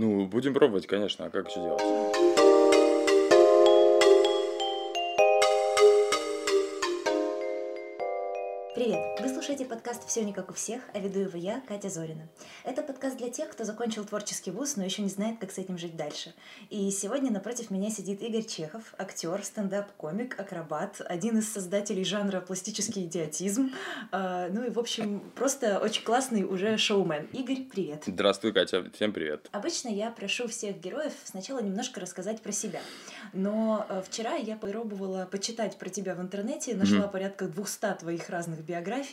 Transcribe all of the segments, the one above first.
Ну, будем пробовать, конечно, а как еще делать? Вы слушаете подкаст «Все не как у всех», а веду его я, Катя Зорина. Это подкаст для тех, кто закончил творческий вуз, но еще не знает, как с этим жить дальше. И сегодня напротив меня сидит Игорь Чехов, актер, стендап-комик, акробат, один из создателей жанра пластический идиотизм. А, ну и, в общем, просто очень классный уже шоумен. Игорь, привет! Здравствуй, Катя, всем привет! Обычно я прошу всех героев сначала немножко рассказать про себя. Но э, вчера я попробовала почитать про тебя в интернете, нашла mm-hmm. порядка 200 твоих разных биографий.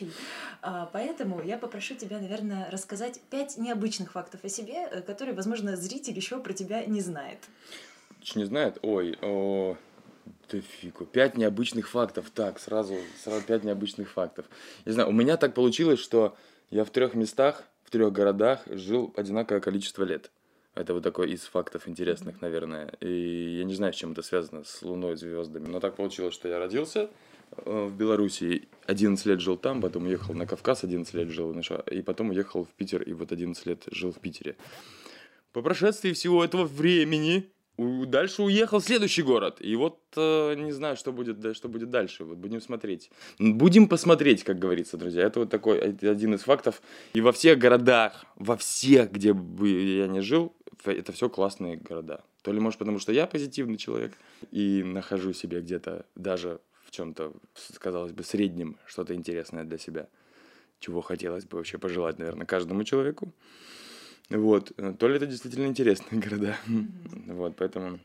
А, поэтому я попрошу тебя, наверное, рассказать пять необычных фактов о себе, э, которые, возможно, зритель еще про тебя не знает. Не знает? Ой, о, да фигу. Пять необычных фактов. Так, сразу, сразу пять необычных фактов. Не знаю, у меня так получилось, что я в трех местах, в трех городах жил одинаковое количество лет. Это вот такой из фактов интересных, наверное. И я не знаю, с чем это связано, с Луной, звездами. Но так получилось, что я родился в Беларуси 11 лет жил там, потом уехал на Кавказ, 11 лет жил, и потом уехал в Питер, и вот 11 лет жил в Питере. По прошествии всего этого времени дальше уехал в следующий город. И вот э, не знаю, что будет, что будет дальше. Вот будем смотреть. Будем посмотреть, как говорится, друзья. Это вот такой один из фактов. И во всех городах, во всех, где бы я не жил, это все классные города. То ли, может, потому что я позитивный человек и нахожу себе где-то даже в чем-то, казалось бы, среднем что-то интересное для себя, чего хотелось бы вообще пожелать, наверное, каждому человеку. Вот. То ли это действительно интересные города. Mm-hmm. Вот, поэтому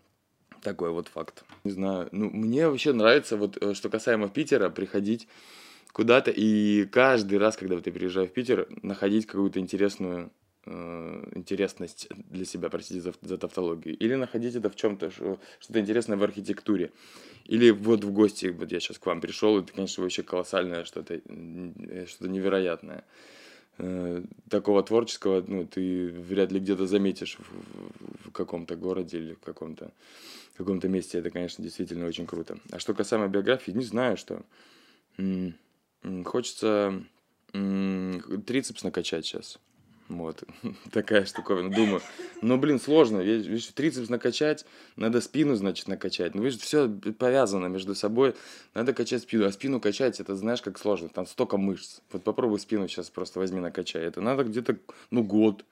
такой вот факт. Не знаю, ну, мне вообще нравится, вот, э, что касаемо Питера, приходить куда-то и каждый раз, когда ты приезжаешь в Питер, находить какую-то интересную э, интересность для себя, простите за, за тавтологию, или находить это в чем-то, что-то интересное в архитектуре. Или вот в гости, вот я сейчас к вам пришел, это, конечно, вообще колоссальное что-то, что-то невероятное. Э, такого творческого, ну, ты вряд ли где-то заметишь в, в каком-то городе или в каком-то каком-то месте. Это, конечно, действительно очень круто. А что касаемо биографии, не знаю, что хочется трицепс накачать сейчас. Вот, такая штуковина. Думаю, ну, блин, сложно. Видишь, трицепс накачать, надо спину, значит, накачать. Ну, видишь, все повязано между собой. Надо качать спину. А спину качать, это знаешь, как сложно. Там столько мышц. Вот попробуй спину сейчас просто возьми, накачай. Это надо где-то, ну, год.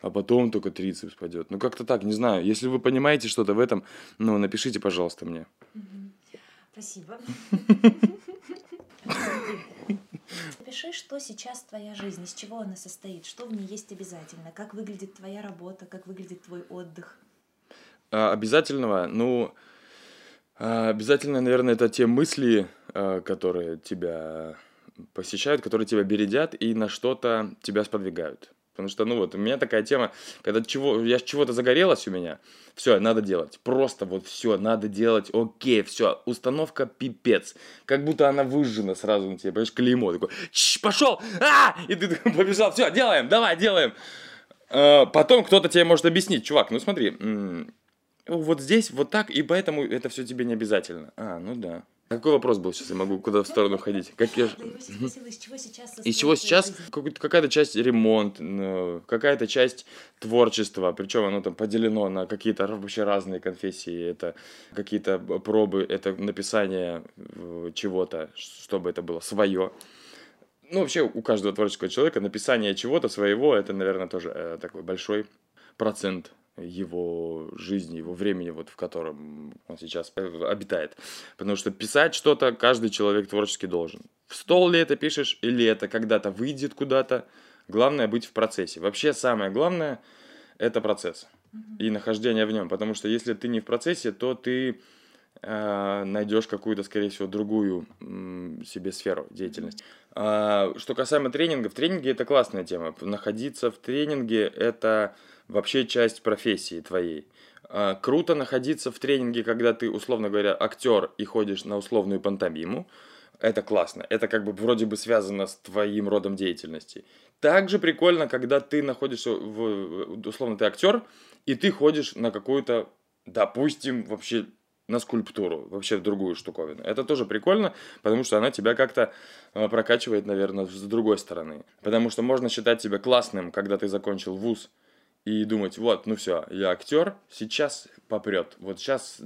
А потом только трицепс пойдет. Ну, как-то так, не знаю. Если вы понимаете что-то в этом, ну, напишите, пожалуйста, мне. Спасибо. Напиши, что сейчас твоя жизнь, из чего она состоит, что в ней есть обязательно, как выглядит твоя работа, как выглядит твой отдых. А, обязательного, ну, а, обязательно, наверное, это те мысли, а, которые тебя посещают, которые тебя бередят и на что-то тебя сподвигают. Потому что, ну вот, у меня такая тема, когда чего, я чего-то загорелась у меня, все, надо делать. Просто вот все, надо делать, окей, все, установка пипец. Как будто она выжжена сразу на тебе, понимаешь, клеймо. Такой, пошел, а! И ты побежал, все, делаем, давай, делаем. А, потом кто-то тебе может объяснить, чувак, ну смотри, вот здесь вот так, и поэтому это все тебе не обязательно. А, ну да. Какой вопрос был сейчас? Я могу куда в сторону ходить? Как я... из чего сейчас? Из чего сейчас? Какая-то часть ремонт, какая-то часть творчества, причем оно там поделено на какие-то вообще разные конфессии. Это какие-то пробы, это написание чего-то, чтобы это было свое. Ну, вообще, у каждого творческого человека написание чего-то своего, это, наверное, тоже э, такой большой процент его жизни, его времени, вот в котором он сейчас э, обитает. Потому что писать что-то каждый человек творчески должен. В стол ли это пишешь, или это когда-то выйдет куда-то. Главное быть в процессе. Вообще самое главное – это процесс и нахождение в нем. Потому что если ты не в процессе, то ты э, найдешь какую-то, скорее всего, другую себе сферу деятельности. А, что касаемо тренингов, тренинги – это классная тема. Находиться в тренинге – это вообще часть профессии твоей. А, круто находиться в тренинге, когда ты, условно говоря, актер и ходишь на условную пантомиму. Это классно. Это как бы вроде бы связано с твоим родом деятельности. Также прикольно, когда ты находишься, в, условно, ты актер, и ты ходишь на какую-то, допустим, вообще на скульптуру, вообще в другую штуковину. Это тоже прикольно, потому что она тебя как-то а, прокачивает, наверное, с другой стороны. Потому что можно считать себя классным, когда ты закончил вуз, и думать, вот, ну все, я актер, сейчас попрет, вот сейчас,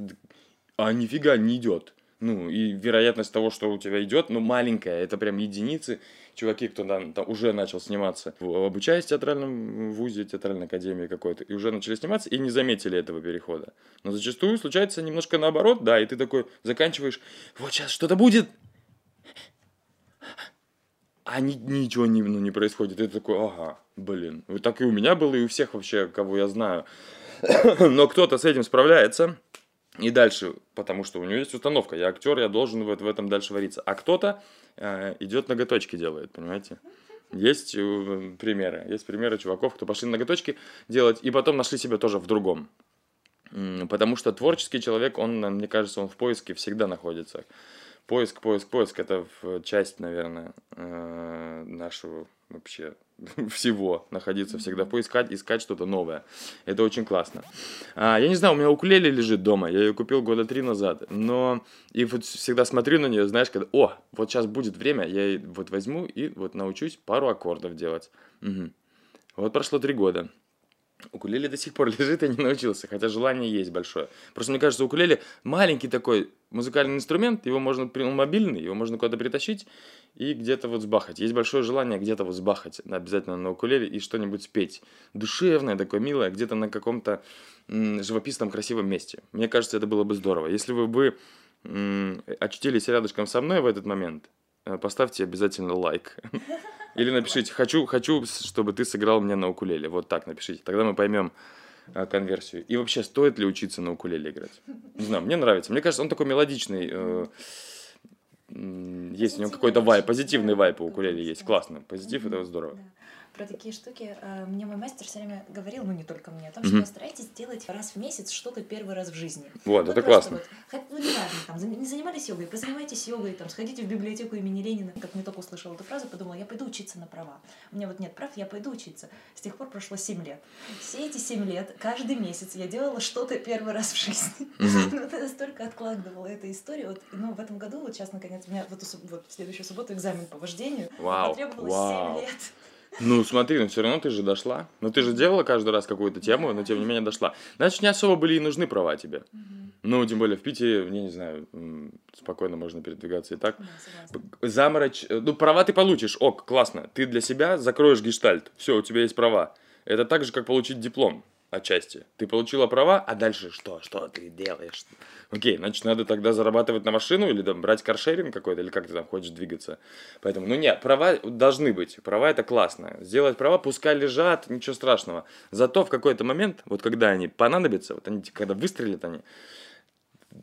а нифига не идет. Ну, и вероятность того, что у тебя идет, ну, маленькая, это прям единицы. Чуваки, кто там, там уже начал сниматься, обучаясь в театральном вузе, театральной академии какой-то, и уже начали сниматься, и не заметили этого перехода. Но зачастую случается немножко наоборот, да, и ты такой заканчиваешь, вот сейчас что-то будет, а ни, ничего не, ну, не происходит. И ты такой, ага, блин. Вот так и у меня было, и у всех вообще, кого я знаю. Но кто-то с этим справляется. И дальше, потому что у него есть установка, я актер, я должен в, в этом дальше вариться. А кто-то э, идет ноготочки делает, понимаете? Есть э, примеры, есть примеры чуваков, кто пошли ноготочки делать, и потом нашли себя тоже в другом. Потому что творческий человек, он, мне кажется, он в поиске всегда находится. Поиск, поиск, поиск, это часть, наверное, э, нашего вообще всего находиться всегда, поискать, искать что-то новое. Это очень классно. А, я не знаю, у меня укулеле лежит дома, я ее купил года три назад, но и вот всегда смотрю на нее, знаешь, когда, о, вот сейчас будет время, я вот возьму и вот научусь пару аккордов делать. Угу. Вот прошло три года. Укулеле до сих пор лежит, я не научился, хотя желание есть большое. Просто мне кажется, укулеле маленький такой музыкальный инструмент, его можно, он мобильный, его можно куда-то притащить и где-то вот сбахать. Есть большое желание где-то вот сбахать обязательно на укулеле и что-нибудь спеть. Душевное, такое милое, где-то на каком-то живописном красивом месте. Мне кажется, это было бы здорово. Если вы бы очутились рядышком со мной в этот момент, э, поставьте обязательно лайк. Или напишите, хочу, хочу, чтобы ты сыграл мне на укулеле. Вот так напишите. Тогда мы поймем конверсию. И вообще, стоит ли учиться на укулеле играть? Не знаю, мне нравится. Мне кажется, он такой мелодичный. Э, есть у него какой-то вайп, позитивный вайп у укулеле есть. Классно. Позитив это здорово про такие штуки э, мне мой мастер все время говорил, ну не только мне, о том, что старайтесь делать раз в месяц что-то первый раз в жизни. Вот, ну, это классно. Вот, ну, не важно, там, не занимались йогой, позанимайтесь йогой, там, сходите в библиотеку имени Ленина. Как мне только услышала эту фразу, подумала, я пойду учиться на права. У меня вот нет прав, я пойду учиться. С тех пор прошло 7 лет. Все эти 7 лет, каждый месяц я делала что-то первый раз в жизни. Mm-hmm. ну, я настолько откладывала эту историю. Вот, ну, в этом году, вот сейчас, наконец, у меня вот, вот в следующую субботу экзамен по вождению. Вау. Потребовалось Вау. 7 лет. Ну, смотри, но все равно ты же дошла. Ну, ты же делала каждый раз какую-то тему, но тем не менее дошла. Значит, не особо были и нужны права тебе. Ну, тем более в Питере, я не знаю, спокойно можно передвигаться и так. Да, Заморочь. Э, ну, права ты получишь. Ок, классно. Ты для себя закроешь гештальт. Все, у тебя есть права. Это так же, как получить диплом отчасти. Ты получила права, а дальше что? Что ты делаешь? Окей, значит, надо тогда зарабатывать на машину или там брать каршеринг какой-то, или как ты там хочешь двигаться. Поэтому, ну нет, права должны быть. Права это классно. Сделать права, пускай лежат, ничего страшного. Зато в какой-то момент, вот когда они понадобятся, вот они, когда выстрелят они,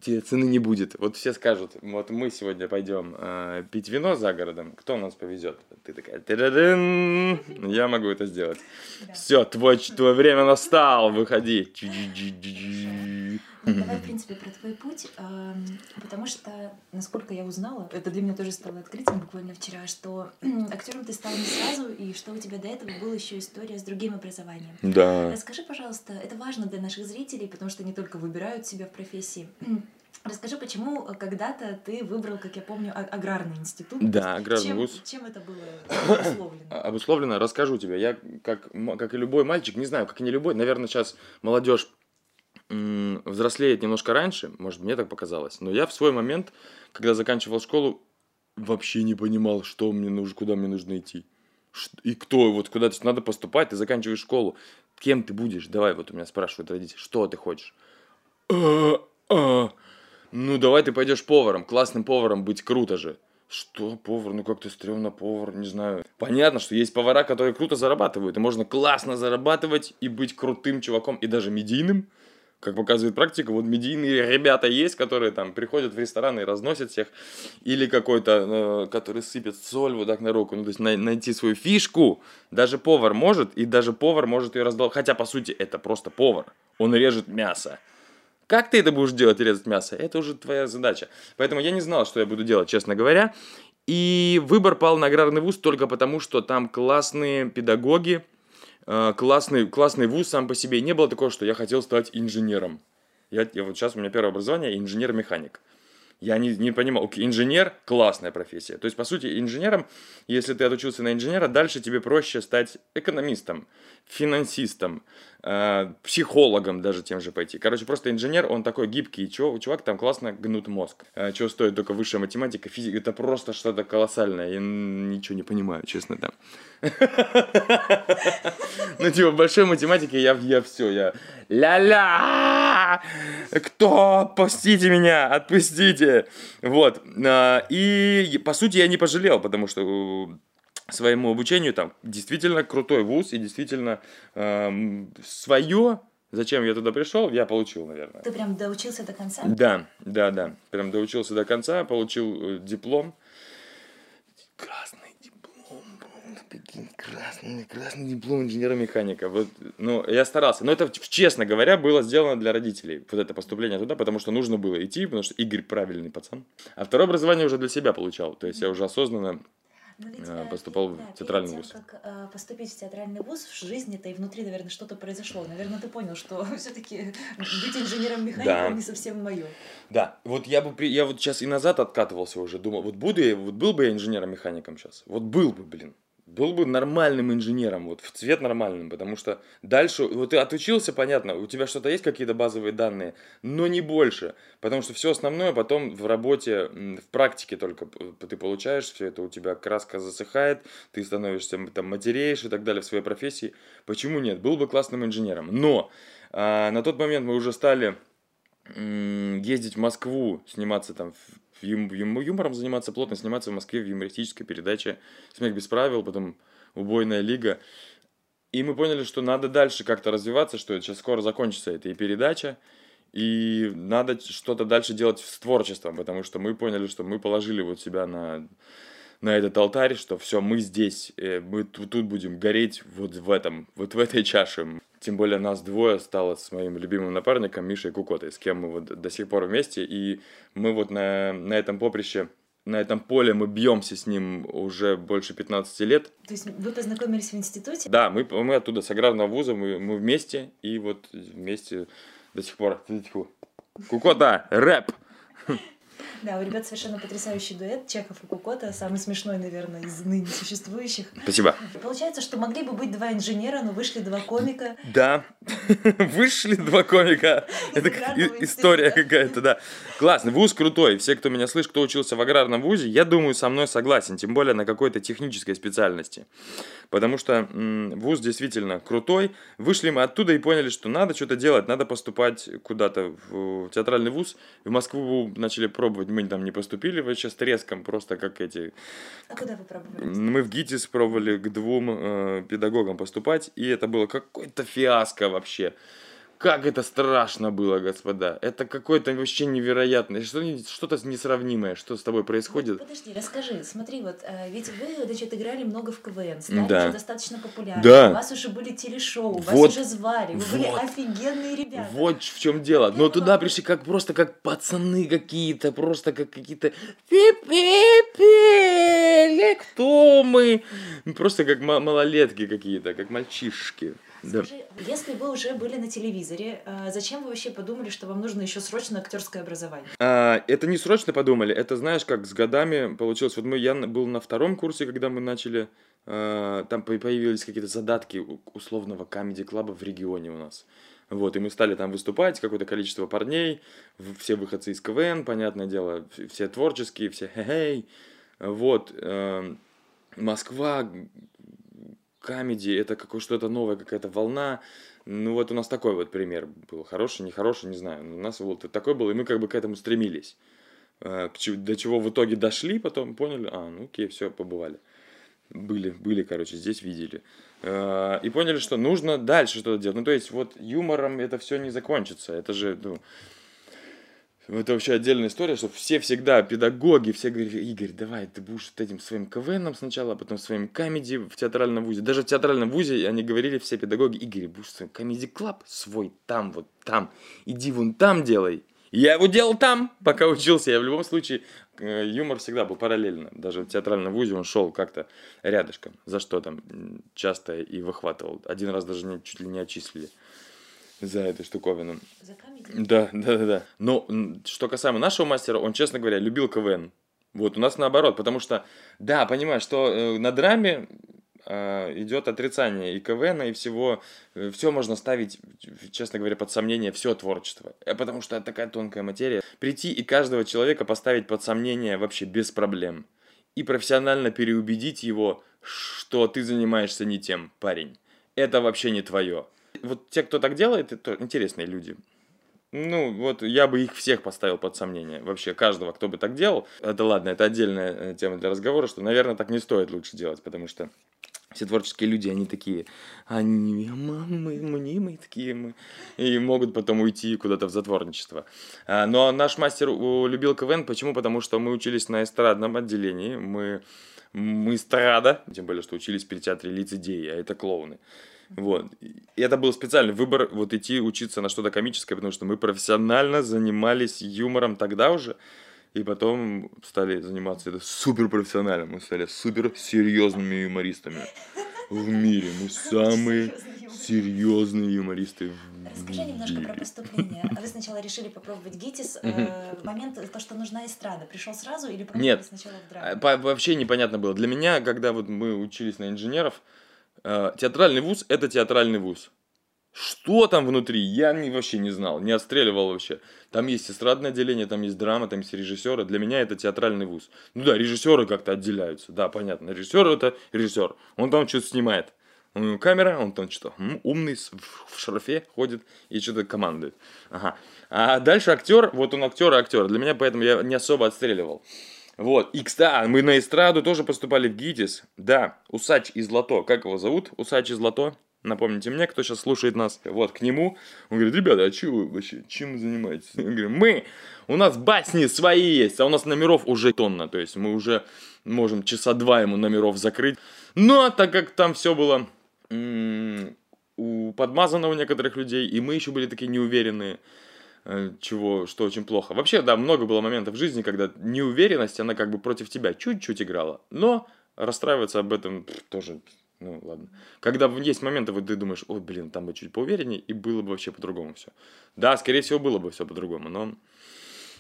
цены не будет. Вот все скажут, вот мы сегодня пойдем э, пить вино за городом, кто нас повезет? Ты такая, я могу это сделать. Да. Все, твой, твое время настал, выходи. Давай, в принципе, про твой путь, потому что, насколько я узнала, это для меня тоже стало открытием буквально вчера, что актером ты стал не сразу, и что у тебя до этого была еще история с другим образованием. Да. Расскажи, пожалуйста, это важно для наших зрителей, потому что не только выбирают себя в профессии. Расскажи, почему когда-то ты выбрал, как я помню, а, аграрный институт? Да, аграрный чем, вуз. Чем это было обусловлено? Обусловлено, расскажу тебе. Я, как, как и любой мальчик, не знаю, как и не любой, наверное, сейчас молодежь взрослеет немножко раньше, может, мне так показалось, но я в свой момент, когда заканчивал школу, вообще не понимал, что мне нужно, куда мне нужно идти. И кто, вот куда то надо поступать, ты заканчиваешь школу, кем ты будешь? Давай, вот у меня спрашивают родители, что ты хочешь? А, а. Ну, давай ты пойдешь поваром, классным поваром быть круто же. Что, повар? Ну, как-то стрёмно повар, не знаю. Понятно, что есть повара, которые круто зарабатывают, и можно классно зарабатывать и быть крутым чуваком, и даже медийным как показывает практика, вот медийные ребята есть, которые там приходят в рестораны и разносят всех, или какой-то, э, который сыпет соль вот так на руку, ну, то есть на, найти свою фишку, даже повар может, и даже повар может ее раздал, хотя, по сути, это просто повар, он режет мясо. Как ты это будешь делать, резать мясо? Это уже твоя задача. Поэтому я не знал, что я буду делать, честно говоря. И выбор пал на аграрный вуз только потому, что там классные педагоги, классный, классный вуз сам по себе. Не было такого, что я хотел стать инженером. Я, я вот сейчас у меня первое образование инженер-механик. Я не, не понимал, окей, инженер – классная профессия. То есть, по сути, инженером, если ты отучился на инженера, дальше тебе проще стать экономистом, финансистом, э, психологом даже тем же пойти. Короче, просто инженер, он такой гибкий, чувак, чувак там классно гнут мозг. Э, чего стоит только высшая математика, физика, это просто что-то колоссальное. Я ничего не понимаю, честно, там. Ну, типа, в большой математике я все, я ля-ля, кто, отпустите меня, отпустите. Вот, а, и, по сути, я не пожалел, потому что э, своему обучению там действительно крутой вуз и действительно э, свое Зачем я туда пришел, я получил, наверное. Ты прям доучился до конца? Да, да, да. Прям доучился до конца, получил э, диплом. Красный красный, красный диплом инженера-механика. Вот, ну, я старался. Но это, честно говоря, было сделано для родителей. Вот это поступление туда, потому что нужно было идти, потому что Игорь правильный пацан. А второе образование уже для себя получал. То есть я уже осознанно ведь, э, поступал да, в театральный вуз. как э, поступить в театральный вуз, в жизни-то и внутри, наверное, что-то произошло. Наверное, ты понял, что все-таки быть инженером-механиком да. не совсем мое. Да, вот я бы я вот сейчас и назад откатывался уже, думал, вот буду я, вот был бы я инженером-механиком сейчас, вот был бы, блин был бы нормальным инженером, вот в цвет нормальным, потому что дальше, вот ты отучился, понятно, у тебя что-то есть какие-то базовые данные, но не больше, потому что все основное потом в работе, в практике только ты получаешь, все это у тебя краска засыхает, ты становишься там матереешь и так далее в своей профессии. Почему нет? Был бы классным инженером. Но а, на тот момент мы уже стали ездить в Москву, сниматься там юм, юм, юмором заниматься, плотно сниматься в Москве в юмористической передаче «Смех без правил», потом «Убойная лига». И мы поняли, что надо дальше как-то развиваться, что сейчас скоро закончится эта и передача, и надо что-то дальше делать с творчеством, потому что мы поняли, что мы положили вот себя на, на этот алтарь, что все, мы здесь, э, мы тут будем гореть вот в этом, вот в этой чаше. Тем более нас двое стало с моим любимым напарником Мишей Кукотой, с кем мы вот до сих пор вместе. И мы вот на, на этом поприще на этом поле мы бьемся с ним уже больше 15 лет. То есть вы познакомились в институте? Да, мы, мы оттуда с аграрного вуза, мы, мы вместе, и вот вместе до сих пор. Кукота, рэп! Да, у ребят совершенно потрясающий дуэт. Чехов и Кукота, самый смешной, наверное, из ныне существующих. Спасибо. Получается, что могли бы быть два инженера, но вышли два комика. Да, вышли два комика. Это история какая-то, да. Классно, вуз крутой. Все, кто меня слышит, кто учился в аграрном вузе, я думаю, со мной согласен, тем более на какой-то технической специальности. Потому что вуз действительно крутой. Вышли мы оттуда и поняли, что надо что-то делать, надо поступать куда-то в театральный вуз. В Москву начали пробовать мы там не поступили вообще с треском, просто как эти... А куда вы пробовали? Мы в ГИТИС пробовали к двум э, педагогам поступать, и это было какой-то фиаско вообще. Как это страшно было, господа. Это какое-то вообще невероятное. Что, что-то несравнимое, что с тобой происходит. Подожди, расскажи. Смотри, вот э, ведь вы, значит, играли много в КВН, стали да. уже достаточно популярны. Да. У вас уже были телешоу, вот. вас уже звали, вы вот. были офигенные ребята. Вот в чем дело. Но туда пришли как просто как пацаны какие-то, просто как какие-то пи-пи-пи, кто мы? Просто как малолетки какие-то, как мальчишки. Скажи, да. если вы уже были на телевизоре, а, зачем вы вообще подумали, что вам нужно еще срочно актерское образование? А, это не срочно подумали, это знаешь, как с годами получилось. Вот мы, я был на втором курсе, когда мы начали, а, там появились какие-то задатки условного камеди-клаба в регионе у нас. Вот, и мы стали там выступать, какое-то количество парней, все выходцы из КВН, понятное дело, все творческие, все хе-хей. Вот, э, Москва, камеди, это какое что-то новое, какая-то волна. Ну вот у нас такой вот пример был. Хороший, нехороший, не знаю. У нас вот такой был, и мы как бы к этому стремились. Э, до чего в итоге дошли, потом поняли, а, ну окей, все, побывали. Были, были, короче, здесь видели. Э, и поняли, что нужно дальше что-то делать. Ну, то есть, вот юмором это все не закончится. Это же, ну, это вообще отдельная история, что все всегда, педагоги, все говорили, Игорь, давай, ты будешь вот этим своим КВНом сначала, а потом своим комеди в театральном вузе. Даже в театральном вузе они говорили, все педагоги, Игорь, будешь своим комеди клаб свой там, вот там, иди вон там делай. Я его делал там, пока учился. Я в любом случае, э, юмор всегда был параллельно. Даже в театральном вузе он шел как-то рядышком, за что там часто и выхватывал. Один раз даже чуть ли не отчислили. За этой штуковину. За камень? Да, да, да, да. Но что касаемо нашего мастера, он, честно говоря, любил КВН. Вот у нас наоборот, потому что, да, понимаю, что э, на драме э, идет отрицание и КВН, и всего, все можно ставить, честно говоря, под сомнение все творчество. Э, Потому что это такая тонкая материя. Прийти и каждого человека поставить под сомнение вообще без проблем. И профессионально переубедить его, что ты занимаешься не тем, парень. Это вообще не твое. Вот те, кто так делает, это интересные люди. Ну, вот я бы их всех поставил под сомнение. Вообще, каждого, кто бы так делал. Это ладно, это отдельная э, тема для разговора, что, наверное, так не стоит лучше делать, потому что все творческие люди, они такие, они мы, мнимые такие, мы, и могут потом уйти куда-то в затворничество. А, Но наш мастер любил КВН, почему? Потому что мы учились на эстрадном отделении, мы, мы эстрада, тем более, что учились при театре лицедеи, а это клоуны. Вот. И это был специальный выбор, вот идти учиться на что-то комическое, потому что мы профессионально занимались юмором тогда уже, и потом стали заниматься это супер профессионально. Мы стали супер серьезными юмористами в мире. Мы самые серьезные юмористы в Расскажи немножко про поступление. А Вы сначала решили попробовать ГИТИС. э, В момент, то, что нужна эстрада, пришел сразу или пробовали Нет. сначала в драму? Вообще непонятно было. Для меня, когда вот мы учились на инженеров, э, театральный вуз – это театральный вуз. Что там внутри, я не, вообще не знал, не отстреливал вообще. Там есть эстрадное отделение, там есть драма, там есть режиссеры. Для меня это театральный вуз. Ну да, режиссеры как-то отделяются. Да, понятно. Режиссер это режиссер. Он там что-то снимает. У него камера, он там что-то умный, в шарфе ходит и что-то командует. Ага. А дальше актер, вот он актер и актер. Для меня поэтому я не особо отстреливал. Вот, и, кстати, мы на эстраду тоже поступали в ГИТИС. Да, Усач из Лото. Как его зовут? Усач из Лото. Напомните мне, кто сейчас слушает нас. Вот, к нему. Он говорит, ребята, а что вы вообще, чем вы занимаетесь? Я говорю, мы, у нас басни свои есть, а у нас номеров уже тонна. То есть мы уже можем часа два ему номеров закрыть. Но так как там все было м, у, подмазано у некоторых людей, и мы еще были такие неуверенные, чего, что очень плохо. Вообще, да, много было моментов в жизни, когда неуверенность, она как бы против тебя чуть-чуть играла. Но расстраиваться об этом тоже, ну ладно. Когда есть моменты, вот ты думаешь, ой, блин, там бы чуть поувереннее, и было бы вообще по-другому все. Да, скорее всего, было бы все по-другому, но...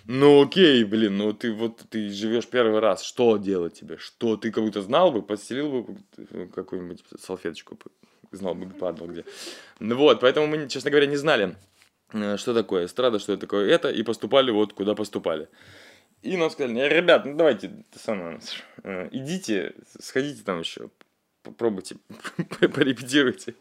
Ну окей, блин, ну ты вот ты живешь первый раз, что делать тебе? Что ты как будто знал бы, постелил бы э, какую-нибудь салфеточку, знал бы, падал где. Ну вот, поэтому мы, честно говоря, не знали, э, что такое эстрада, что это такое это, и поступали вот куда поступали. И нам сказали, «Э, ребят, ну давайте, самое, э, идите, сходите там еще, попробуйте, порепетируйте.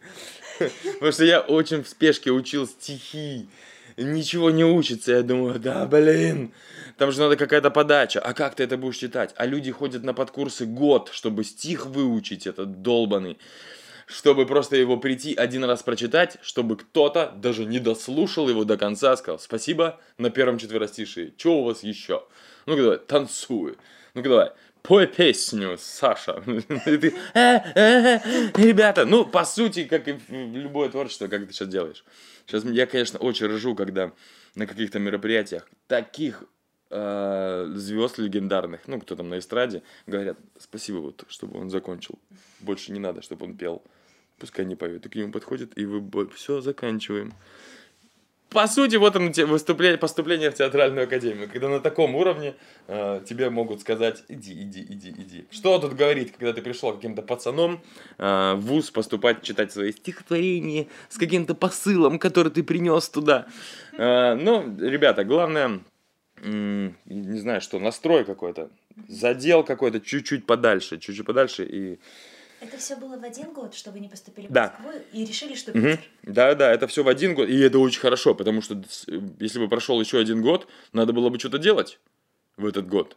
Потому что я очень в спешке учил стихи, ничего не учится. Я думаю, да, блин, там же надо какая-то подача. А как ты это будешь читать? А люди ходят на подкурсы год, чтобы стих выучить, этот долбанный. Чтобы просто его прийти один раз прочитать, чтобы кто-то даже не дослушал его до конца, сказал спасибо на первом четверостишии. Что у вас еще? Ну-ка давай, танцуй. Ну-ка давай, пой песню, Саша. «Э, э, э, ребята, ну, по сути, как и любое творчество, как ты сейчас делаешь. Сейчас я, конечно, очень ржу, когда на каких-то мероприятиях таких звезд легендарных, ну, кто там на эстраде, говорят, спасибо, вот, чтобы он закончил. Больше не надо, чтобы он пел. Пускай не поет. И к нему подходит, и вы все заканчиваем. По сути, вот оно выступление, поступление в театральную академию, когда на таком уровне э, тебе могут сказать, иди, иди, иди, иди. Что тут говорить, когда ты пришел каким-то пацаном э, в ВУЗ поступать, читать свои стихотворения с каким-то посылом, который ты принес туда. Э, ну, ребята, главное, м, не знаю что, настрой какой-то, задел какой-то чуть-чуть подальше, чуть-чуть подальше и Это все было в один год, что вы не поступили в Да. Москву и решили, что. Питер. Да, да, это все в один год, и это очень хорошо, потому что если бы прошел еще один год, надо было бы что-то делать в этот год.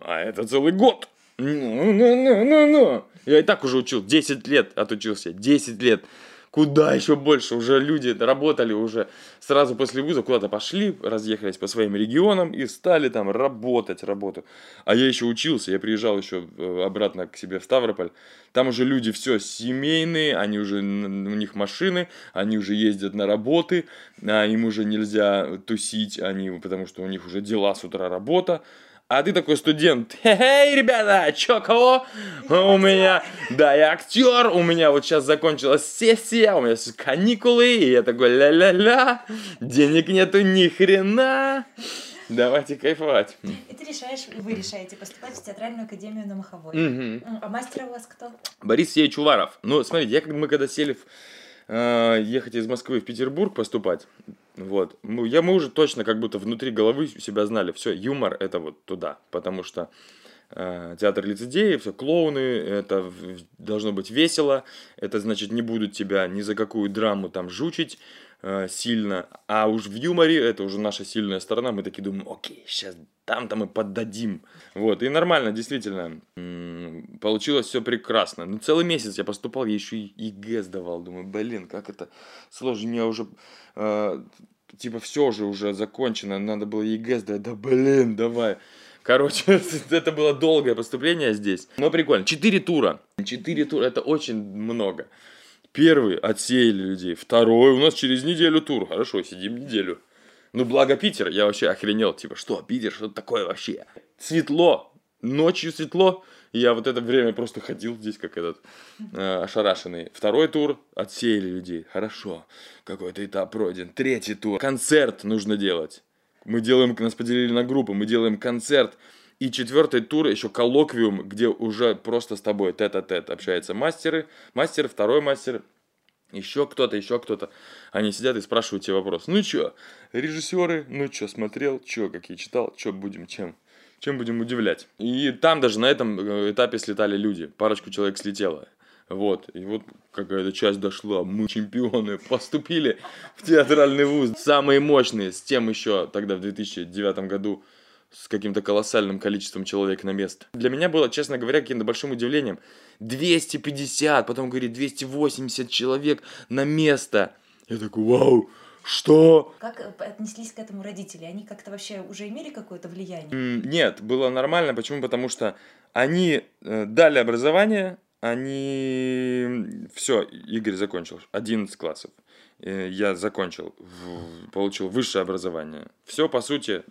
А это целый год. Ну, ну, ну, ну, ну. Я и так уже учил, 10 лет отучился, 10 лет. Куда еще больше? Уже люди работали уже сразу после вуза, куда-то пошли, разъехались по своим регионам и стали там работать работу. А я еще учился, я приезжал еще э, обратно к себе в Ставрополь. Там уже люди все семейные, они уже, у них машины, они уже ездят на работы, а им уже нельзя тусить, они, потому что у них уже дела с утра работа. А ты такой студент. Эй, ребята, чё, кого? У меня, да, я актер, у меня вот сейчас закончилась сессия, у меня сейчас каникулы, и я такой ля-ля-ля, денег нету ни хрена. Давайте кайфовать. И ты решаешь, вы решаете поступать в театральную академию на Маховой. М, А мастер у вас кто? Борис Сеевич Уваров. Ну, смотрите, я, мы когда сели в, э, ехать из Москвы в Петербург поступать, вот, мы, я, мы уже точно как будто внутри головы себя знали, все, юмор это вот туда, потому что э, театр лицедеев, все, клоуны, это должно быть весело, это значит не будут тебя ни за какую драму там жучить э, сильно, а уж в юморе это уже наша сильная сторона, мы такие думаем, окей, сейчас там-то мы поддадим, вот, и нормально, действительно, получилось все прекрасно, ну целый месяц я поступал, я еще и ЕГЭ сдавал, думаю, блин, как это сложно, меня уже э, типа все уже уже закончено, надо было ЕГЭ сдать, да блин, давай. Короче, это было долгое поступление здесь. Но прикольно. Четыре тура. Четыре тура, это очень много. Первый отсеяли людей. Второй, у нас через неделю тур. Хорошо, сидим неделю. Ну, благо Питер, я вообще охренел. Типа, что, Питер, что такое вообще? Светло. Ночью светло. Я вот это время просто ходил здесь, как этот э, ошарашенный. Второй тур отсеяли людей. Хорошо. Какой-то этап пройден. Третий тур. Концерт нужно делать. Мы делаем, нас поделили на группы, мы делаем концерт. И четвертый тур, еще коллоквиум, где уже просто с тобой тет-а-тет общаются мастеры. Мастер, второй мастер, еще кто-то, еще кто-то. Они сидят и спрашивают тебе вопрос. Ну чё, режиссеры, ну чё, смотрел, чё, какие читал, чё будем, чем? Чем будем удивлять? И там даже на этом э, этапе слетали люди. Парочку человек слетело. Вот, и вот какая-то часть дошла, мы чемпионы, поступили в театральный вуз. Самые мощные, с тем еще тогда в 2009 году, с каким-то колоссальным количеством человек на место. Для меня было, честно говоря, каким-то большим удивлением. 250, потом говорит 280 человек на место. Я такой, вау, что? Как э, отнеслись к этому родители? Они как-то вообще уже имели какое-то влияние? Нет, было нормально. Почему? Потому что они э, дали образование, они... Все, Игорь закончил 11 классов. Э, Я закончил, получил высшее образование. Все, по сути,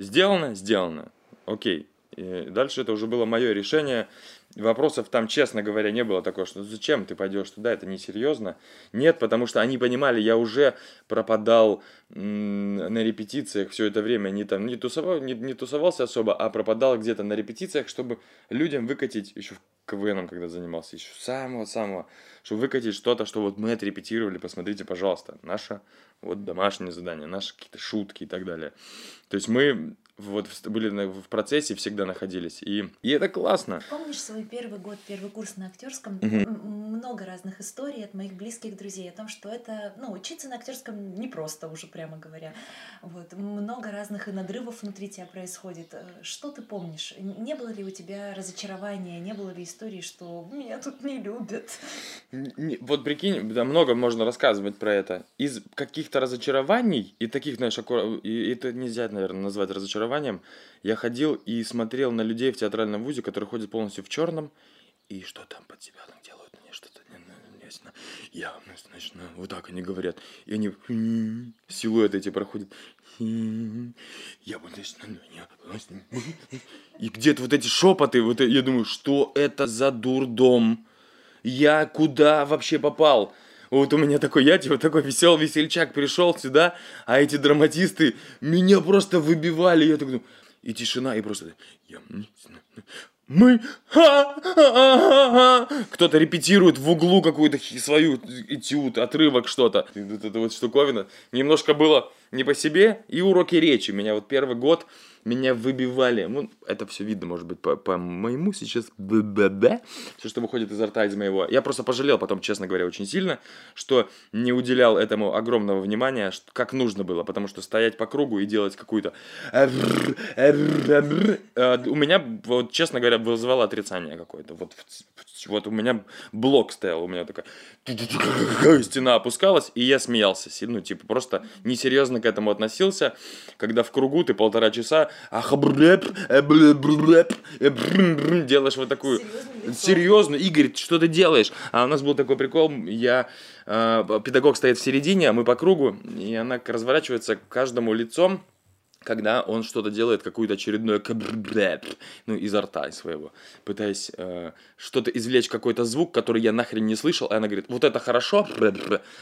сделано, сделано. Окей. И дальше это уже было мое решение. Вопросов там, честно говоря, не было такого, что зачем ты пойдешь туда, это несерьезно. Нет, потому что они понимали, я уже пропадал на репетициях все это время, не, там, не, тусовал, не, не тусовался особо, а пропадал где-то на репетициях, чтобы людям выкатить, еще в КВН, когда занимался, еще самого-самого, чтобы выкатить что-то, что вот мы отрепетировали, посмотрите, пожалуйста, наше вот домашнее задание, наши какие-то шутки и так далее. То есть мы вот были в процессе, всегда находились, и, и это классно. Помнишь свой первый год, первый курс на актерском? М- Много разных историй от моих близких друзей о том, что это, ну, учиться на актерском непросто уже, прямо говоря. Вот, много разных и надрывов внутри тебя происходит. Э, Что ты помнишь? Не было ли у тебя разочарования, не было ли истории, что меня тут не любят? Не- Вот прикинь, да, много можно рассказывать про это. Из каких-то разочарований и таких, знаешь, аккура- и это нельзя, наверное, назвать разочарованием. Я ходил и смотрел на людей в театральном вузе, которые ходят полностью в черном, и что там под себя там делают мне что-то не- ясно. Я, значит, вот так они говорят, и они силуэты эти проходят. Я вот здесь, и где-то вот эти шепоты, вот я думаю, что это за дурдом? Я куда вообще попал? Вот у меня такой, я типа такой веселый весельчак пришел сюда, а эти драматисты меня просто выбивали. Я такой, думаю, и тишина, и просто я мы ха-ха-ха-ха». кто-то репетирует в углу какую-то свою этюд, отрывок что-то. Вот эта вот штуковина. Немножко было не по себе. И уроки речи. Меня вот первый год меня выбивали. Ну, это все видно, может быть, по, по моему сейчас БББ. Все, что выходит изо рта из моего. Я просто пожалел потом, честно говоря, очень сильно, что не уделял этому огромного внимания, как нужно было. Потому что стоять по кругу и делать какую-то... э, У меня, вот, честно говоря, вызывало отрицание какое-то. Вот, вот у меня блок стоял, у меня такая стена опускалась, и я смеялся. Ну, типа, просто несерьезно к этому относился, когда в кругу ты полтора часа делаешь вот такую серьезно, Игорь, что ты делаешь? А у нас был такой прикол, я э, педагог стоит в середине, а мы по кругу, и она разворачивается к каждому лицом когда он что-то делает, какую-то очередную ну, изо рта своего, пытаясь э, что-то извлечь, какой-то звук, который я нахрен не слышал, и она говорит, вот это хорошо,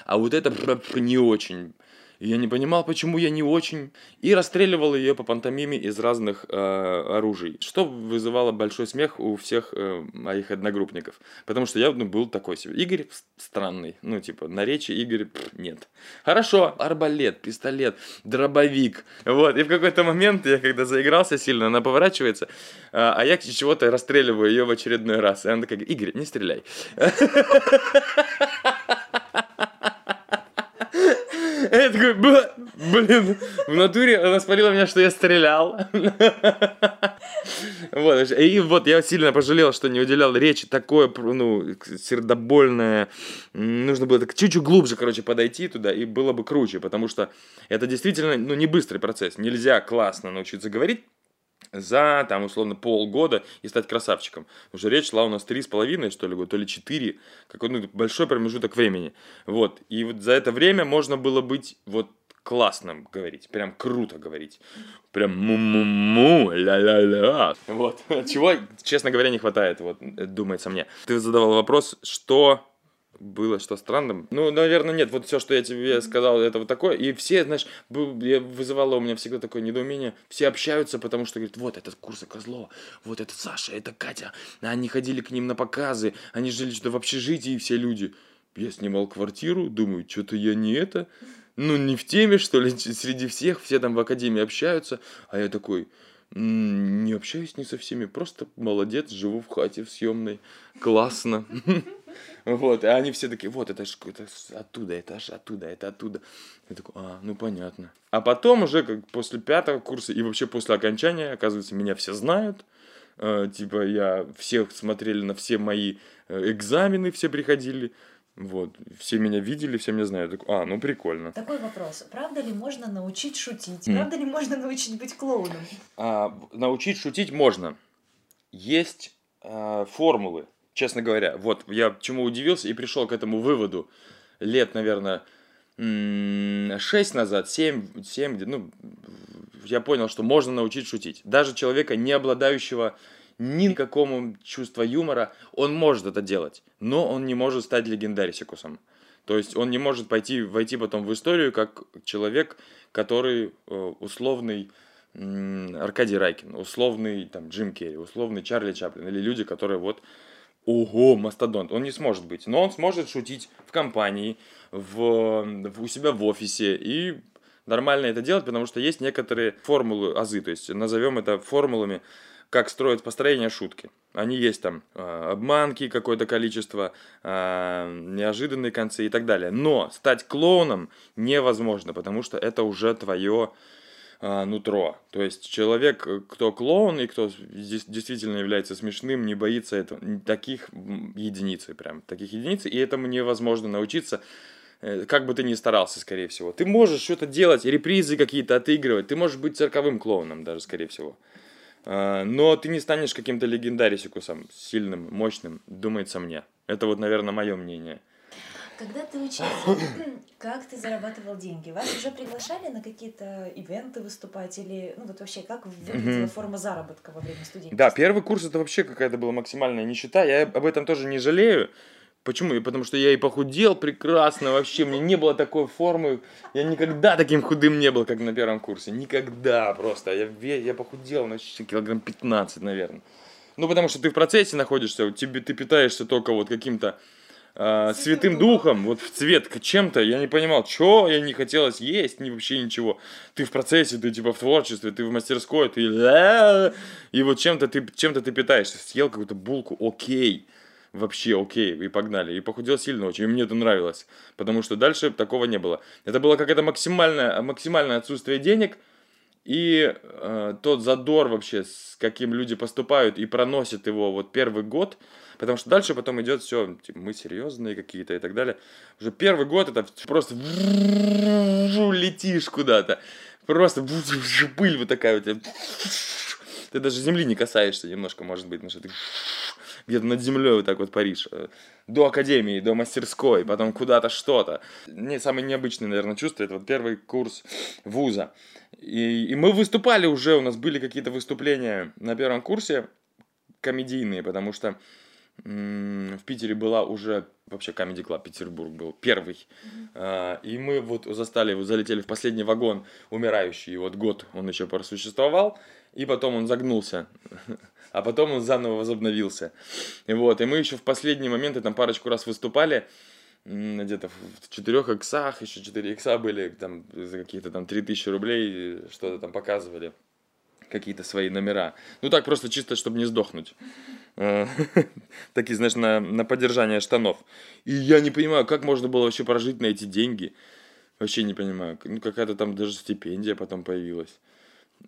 а вот это не очень. И я не понимал, почему я не очень. И расстреливал ее по пантомиме из разных э, оружий. Что вызывало большой смех у всех э, моих одногруппников. Потому что я ну, был такой себе. Игорь странный. Ну, типа, на речи Игорь пф, нет. Хорошо, арбалет, пистолет, дробовик. Вот. И в какой-то момент я, когда заигрался сильно, она поворачивается, э, а я чего-то расстреливаю ее в очередной раз. И она такая, Игорь, не стреляй. Я такой, блин, в натуре она спалила меня, что я стрелял. Вот, и вот я сильно пожалел, что не уделял речи такое, ну, сердобольное. Нужно было так чуть-чуть глубже, короче, подойти туда, и было бы круче, потому что это действительно, ну, не быстрый процесс. Нельзя классно научиться говорить, за, там, условно, полгода и стать красавчиком. Уже речь шла у нас три с половиной, что ли, года, то ли четыре, какой ну, большой промежуток времени. Вот, и вот за это время можно было быть вот классным говорить, прям круто говорить. Прям му-му-му, ля-ля-ля. Вот, чего, честно говоря, не хватает, вот, думается мне. Ты задавал вопрос, что было что странным. Ну, наверное, нет. Вот все, что я тебе сказал, это вот такое. И все, знаешь, вызывало у меня всегда такое недоумение. Все общаются, потому что говорят, вот это курсы Козлова, вот это Саша, это Катя. Они ходили к ним на показы, они жили что-то в общежитии, все люди. Я снимал квартиру, думаю, что-то я не это. Ну, не в теме, что ли, среди всех, все там в академии общаются. А я такой, не общаюсь не со всеми, просто молодец, живу в хате в съемной, классно. Вот, и они все такие, вот, это ж это оттуда, это аж оттуда, это оттуда. Я такой, а, ну понятно. А потом уже, как после пятого курса и вообще после окончания, оказывается, меня все знают. Э, типа, я, все смотрели на все мои э, экзамены, все приходили. Вот, все меня видели, все меня знают. Так, а, ну прикольно. Такой вопрос. Правда ли можно научить шутить? Mm. Правда ли можно научить быть клоуном? А, научить шутить можно. Есть а, формулы честно говоря. Вот я чему удивился и пришел к этому выводу лет, наверное, 6 назад, 7, 7, ну, я понял, что можно научить шутить. Даже человека, не обладающего никакому чувства юмора, он может это делать, но он не может стать легендарисикусом. То есть он не может пойти, войти потом в историю как человек, который э, условный Аркадий Райкин, условный там Джим Керри, условный Чарли Чаплин, или люди, которые вот ого, мастодонт, он не сможет быть, но он сможет шутить в компании, в, в, у себя в офисе и нормально это делать, потому что есть некоторые формулы, азы, то есть назовем это формулами, как строить построение шутки. Они есть там э, обманки, какое-то количество, э, неожиданные концы и так далее. Но стать клоуном невозможно, потому что это уже твое а, нутро. То есть человек, э, кто клоун и кто действительно является смешным, не боится этого. Таких единицы прям, таких единиц. И этому невозможно научиться э, как бы ты ни старался, скорее всего. Ты можешь что-то делать, репризы какие-то отыгрывать, ты можешь быть цирковым клоуном даже, скорее всего. А, но ты не станешь каким-то легендарисикусом, сильным, мощным, думается мне. Это вот, наверное, мое мнение. Когда ты учился, как ты зарабатывал деньги? Вас уже приглашали на какие-то ивенты выступать или, ну вот вообще, как выглядела mm-hmm. форма заработка во время студенчества? Да, первый курс это вообще какая-то была максимальная нищета. Я об этом тоже не жалею. Почему? Потому что я и похудел прекрасно вообще, мне не было такой формы, я никогда таким худым не был, как на первом курсе, никогда просто, я, я похудел на килограмм 15, наверное. Ну, потому что ты в процессе находишься, тебе, ты питаешься только вот каким-то э, Святым Духом, вот в цвет чем-то, я не понимал, что я не хотелось есть, ни вообще ничего. Ты в процессе, ты типа в творчестве, ты в мастерской, ты и вот чем-то ты, чем-то ты питаешься. Съел какую-то булку, окей, вообще окей, и погнали. И похудел сильно очень, и мне это нравилось, потому что дальше такого не было. Это было какое-то максимальное, максимальное отсутствие денег, и э, тот задор вообще, с каким люди поступают и проносят его вот первый год, Потому что дальше потом идет все, типа, мы серьезные какие-то и так далее. Уже первый год это просто летишь куда-то. Просто пыль вот такая у тебя. Ты даже земли не касаешься немножко, может быть, потому что ты где-то над землей вот так вот паришь. До академии, до мастерской, потом куда-то что-то. Не, самое необычное, наверное, чувство, это вот первый курс вуза. И, и мы выступали уже, у нас были какие-то выступления на первом курсе комедийные, потому что в Питере была уже вообще Comedy Club Петербург был первый. Mm-hmm. А, и мы вот застали, вот залетели в последний вагон умирающий. И вот год он еще просуществовал, и потом он загнулся. А потом он заново возобновился. И вот, и мы еще в последний момент, там парочку раз выступали, где-то в четырех иксах, еще четыре икса были, там за какие-то там три тысячи рублей что-то там показывали какие-то свои номера. Ну так просто чисто, чтобы не сдохнуть. Э, такие, знаешь, на, на поддержание штанов. И я не понимаю, как можно было вообще прожить на эти деньги. Вообще не понимаю. Ну, какая-то там даже стипендия потом появилась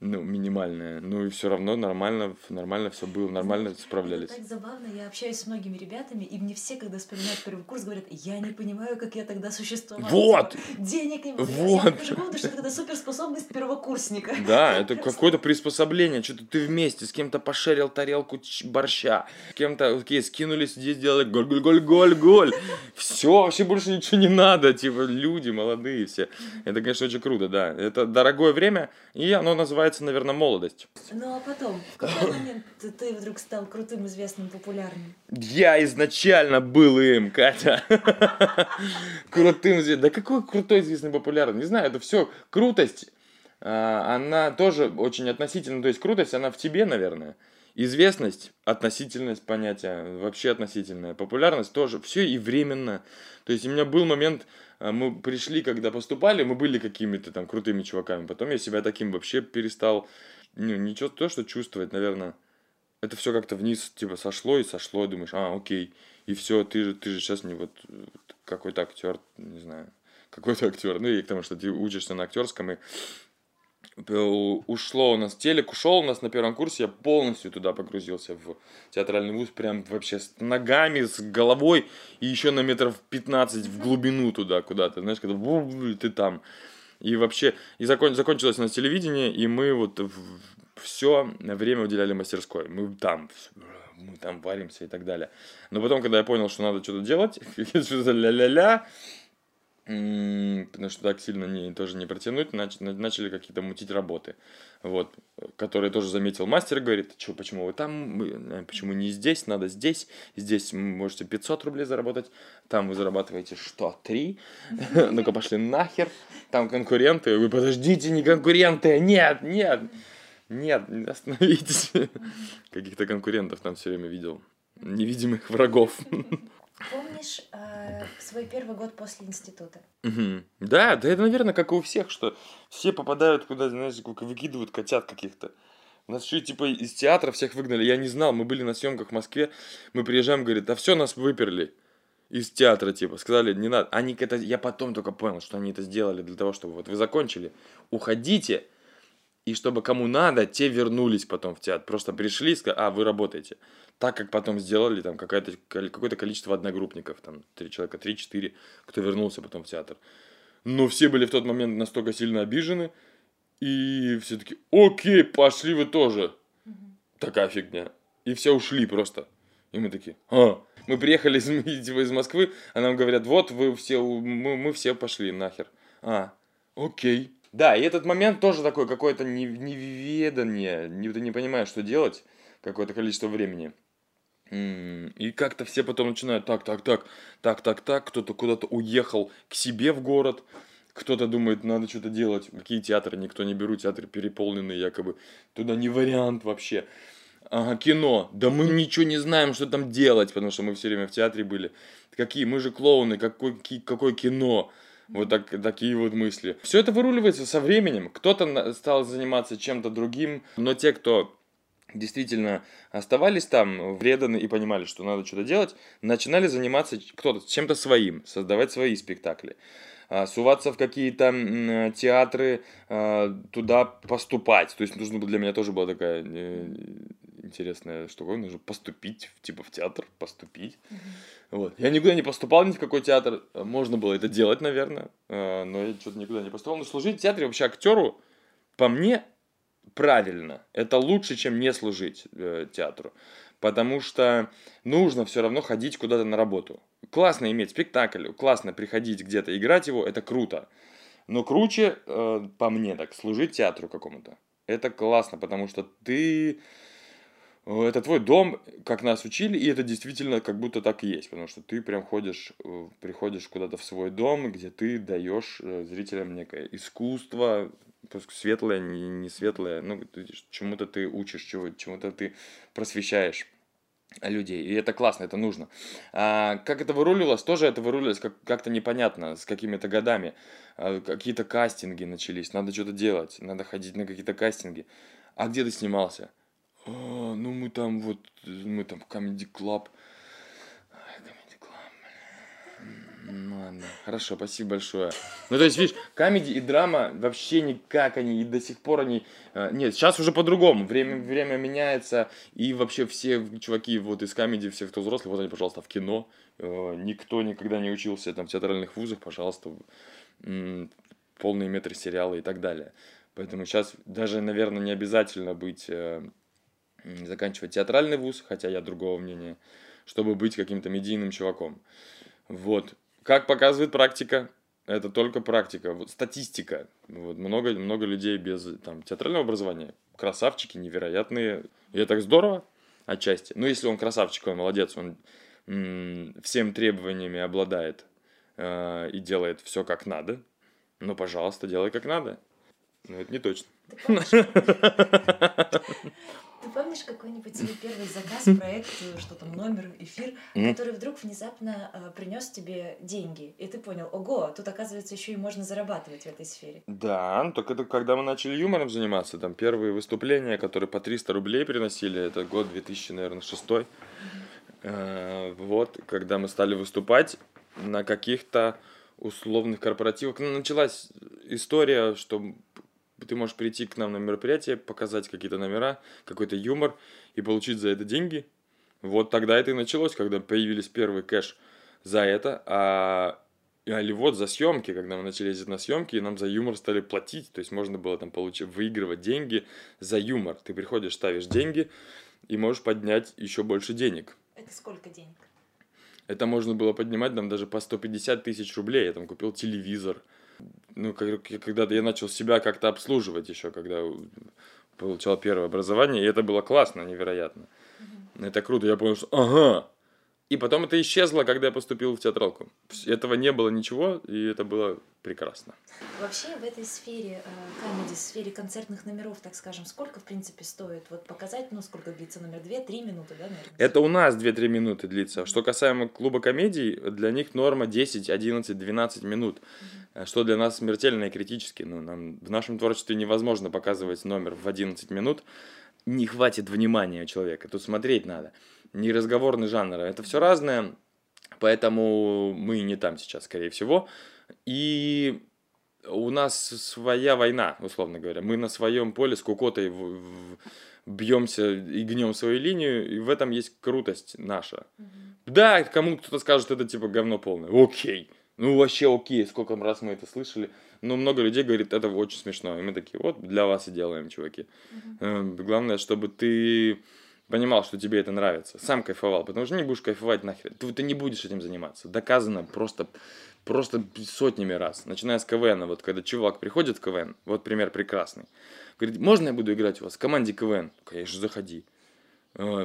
ну, минимальная. Ну и все равно нормально, нормально все было, нормально Знаешь, справлялись. Это так забавно, я общаюсь с многими ребятами, и мне все, когда вспоминают первый курс, говорят, я не понимаю, как я тогда существовал. Вот! Типа, денег не было. Вот! Я года, что это когда суперспособность первокурсника. Да, это какое-то приспособление, что-то ты вместе с кем-то пошерил тарелку борща, с кем-то, окей, скинулись, здесь сделали голь-голь-голь-голь-голь. Все, вообще больше ничего не надо, типа, люди молодые все. Это, конечно, очень круто, да. Это дорогое время, и оно называется называется, наверное, молодость. Ну а потом, в какой момент ты вдруг стал крутым, известным, популярным? Я изначально был им, Катя. Крутым, известным. Да какой крутой, известный, популярный? Не знаю, это все крутость. А, она тоже очень относительно, то есть крутость, она в тебе, наверное. Известность, относительность понятия, вообще относительная. Популярность тоже, все и временно. То есть у меня был момент, а, мы пришли, когда поступали, мы были какими-то там крутыми чуваками. Потом я себя таким вообще перестал, ну, ничего, то, что чувствовать, наверное. Это все как-то вниз, типа, сошло и сошло, думаешь, а, окей. И все, ты же, ты же сейчас не вот какой-то актер, не знаю, какой-то актер. Ну, и к тому, что ты учишься на актерском, и ушло у нас телек, ушел у нас на первом курсе, я полностью туда погрузился в театральный вуз, прям вообще с ногами, с головой, и еще на метров 15 в глубину туда куда-то, знаешь, когда ты там. И вообще, и закон, закончилось у нас телевидение, и мы вот все время уделяли мастерской. Мы там, мы там варимся и так далее. Но потом, когда я понял, что надо что-то делать, что-то ля-ля-ля, потому что так сильно не, тоже не протянуть, нач, начали какие-то мутить работы, вот, которые тоже заметил мастер, говорит, что, почему вы там, э, почему не здесь, надо здесь, здесь можете 500 рублей заработать, там вы зарабатываете что, 3, ну-ка пошли нахер, там конкуренты, вы подождите, не конкуренты, нет, нет, нет, остановитесь, каких-то конкурентов там все время видел, невидимых врагов. Помнишь э, свой первый год после института? Угу. Да, да это, наверное, как и у всех, что все попадают куда, знаешь, выкидывают котят каких-то. У нас еще типа из театра всех выгнали. Я не знал, мы были на съемках в Москве, мы приезжаем, говорит, а все, нас выперли из театра, типа, сказали, не надо. Они это, я потом только понял, что они это сделали для того, чтобы вот вы закончили, уходите, и чтобы кому надо, те вернулись потом в театр. Просто пришли, сказали, а, вы работаете так как потом сделали там какое-то, какое-то количество одногруппников, там три человека, три-четыре, кто вернулся потом в театр. Но все были в тот момент настолько сильно обижены, и все таки окей, пошли вы тоже. Угу. Такая фигня. И все ушли просто. И мы такие, а, мы приехали из, из Москвы, а нам говорят, вот вы все, мы, мы все пошли нахер. А, окей. Да, и этот момент тоже такой какое-то неведание, не, ты не понимаешь, что делать какое-то количество времени. И как-то все потом начинают так, так, так, так, так, так, кто-то куда-то уехал к себе в город, кто-то думает, надо что-то делать. Какие театры никто не берут, театры переполненные якобы. Туда не вариант вообще. Ага, кино. Да мы ничего не знаем, что там делать, потому что мы все время в театре были. Какие? Мы же клоуны, какой, какое кино? Вот так, такие вот мысли. Все это выруливается со временем. Кто-то стал заниматься чем-то другим, но те, кто действительно оставались там, вреданы и понимали, что надо что-то делать, начинали заниматься кто-то чем-то своим, создавать свои спектакли а, суваться в какие-то театры, а, туда поступать. То есть нужно для меня тоже была такая э, интересная штука, нужно поступить, типа в театр, поступить. Mm-hmm. Вот. Я никуда не поступал ни в какой театр, можно было это делать, наверное, а, но я что-то никуда не поступал. Но служить в театре вообще актеру, по мне, правильно. Это лучше, чем не служить э, театру. Потому что нужно все равно ходить куда-то на работу. Классно иметь спектакль, классно приходить где-то играть его, это круто. Но круче, э, по мне так, служить театру какому-то. Это классно, потому что ты... Это твой дом, как нас учили, и это действительно как будто так и есть, потому что ты прям ходишь, э, приходишь куда-то в свой дом, где ты даешь э, зрителям некое искусство, светлое, не, светлое, ну, чему-то ты учишь, чему-то ты просвещаешь людей. И это классно, это нужно. А, как это вырулилось? Тоже это вырулилось как- как-то непонятно, с какими-то годами. А, какие-то кастинги начались, надо что-то делать, надо ходить на какие-то кастинги. А где ты снимался? «А, ну мы там вот, мы там в Comedy Club. Comedy Club. Ну ладно, хорошо, спасибо большое. Ну, то есть, видишь, комедий и драма вообще никак они, и до сих пор они... э, Нет, сейчас уже по-другому, время, время меняется, и вообще все чуваки вот из комедии, все, кто взрослый, вот они, пожалуйста, в кино. Э, Никто никогда не учился там в театральных вузах, пожалуйста, полные метры сериалы и так далее. Поэтому сейчас даже, наверное, не обязательно быть, э, заканчивать театральный вуз, хотя я другого мнения, чтобы быть каким-то медийным чуваком. Вот. Как показывает практика, это только практика, вот статистика. Вот много, много людей без там, театрального образования. Красавчики, невероятные. И это так здорово отчасти. Ну, если он красавчик, он молодец, он м, всем требованиями обладает э, и делает все как надо. Ну, пожалуйста, делай как надо. Но это не точно. Ты помнишь, какой-нибудь свой первый заказ, проект, э, что там, номер, эфир, который вдруг внезапно принес тебе деньги, и ты понял, ого, тут оказывается еще и можно зарабатывать в этой сфере. Да, ну, только это когда мы начали юмором заниматься, там первые выступления, которые по 300 рублей приносили, это год 2000, наверное, шестой. Э, Вот, когда мы стали выступать на каких-то условных корпоративах. Ну, началась история, что ты можешь прийти к нам на мероприятие, показать какие-то номера, какой-то юмор и получить за это деньги. Вот тогда это и началось, когда появились первый кэш за это, а или вот за съемки, когда мы начали ездить на съемки, и нам за юмор стали платить, то есть можно было там получить, выигрывать деньги за юмор. Ты приходишь, ставишь деньги и можешь поднять еще больше денег. Это сколько денег? Это можно было поднимать нам даже по 150 тысяч рублей. Я там купил телевизор. Ну, когда-то я начал себя как-то обслуживать еще, когда получал первое образование, и это было классно, невероятно. Это круто. Я понял, что ага. И потом это исчезло, когда я поступил в театралку. Этого не было ничего, и это было прекрасно. Вообще в этой сфере комедии, сфере концертных номеров, так скажем, сколько в принципе стоит вот показать, ну сколько длится номер, 2-3 минуты, да, наверное? Это у нас 2-3 минуты длится. Что касаемо клуба комедий, для них норма 10, 11, 12 минут. Э, Что для нас смертельно и критически. Ну, нам, в нашем творчестве невозможно показывать номер в 11 минут. Не хватит внимания у человека. Тут смотреть надо. Не разговорный жанр. Это все разное. Поэтому мы не там сейчас, скорее всего. И у нас своя война, условно говоря. Мы на своем поле с Кукотой бьемся и гнем свою линию, и в этом есть крутость наша. Да, кому кто-то скажет, это типа говно полное. Окей. Ну, вообще окей, сколько раз мы это слышали. Но много людей говорит, это очень смешно. И мы такие, вот, для вас и делаем, чуваки. Э, Главное, чтобы ты понимал, что тебе это нравится. Сам кайфовал. Потому что не будешь кайфовать нахер. Ты, ты не будешь этим заниматься. Доказано просто, просто сотнями раз. Начиная с КВН. Вот когда чувак приходит в КВН, вот пример прекрасный. Говорит, можно я буду играть у вас в команде КВН? Конечно, заходи.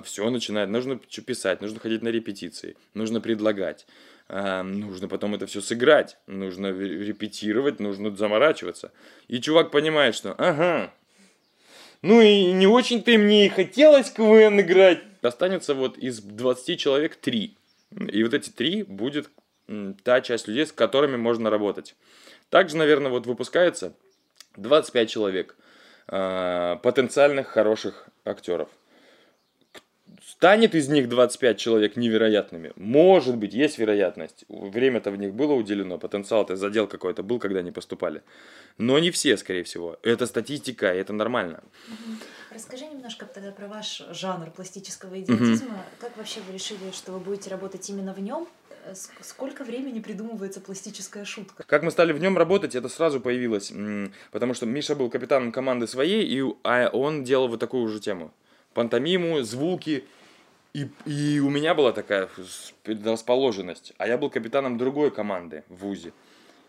Все начинает, нужно писать, нужно ходить на репетиции, нужно предлагать, а, нужно потом это все сыграть, нужно ре- репетировать, нужно заморачиваться. И чувак понимает, что ага, ну и не очень-то мне и хотелось КВН играть. Останется вот из 20 человек 3. И вот эти три будет м, та часть людей, с которыми можно работать. Также, наверное, вот выпускается 25 человек а, потенциальных хороших актеров. Станет из них 25 человек невероятными? Может быть, есть вероятность. Время-то в них было уделено, потенциал-то задел какой-то был, когда они поступали. Но не все, скорее всего. Это статистика, и это нормально. Расскажи немножко тогда про ваш жанр пластического идиотизма. Как вообще вы решили, что вы будете работать именно в нем? Э, ск- Сколько времени придумывается пластическая шутка? Как мы стали в нем работать, это сразу появилось. Потому что Миша был капитаном команды своей, и а он делал вот такую же тему. Пантомиму, звуки. И, и у меня была такая предрасположенность. А я был капитаном другой команды в ВУЗе.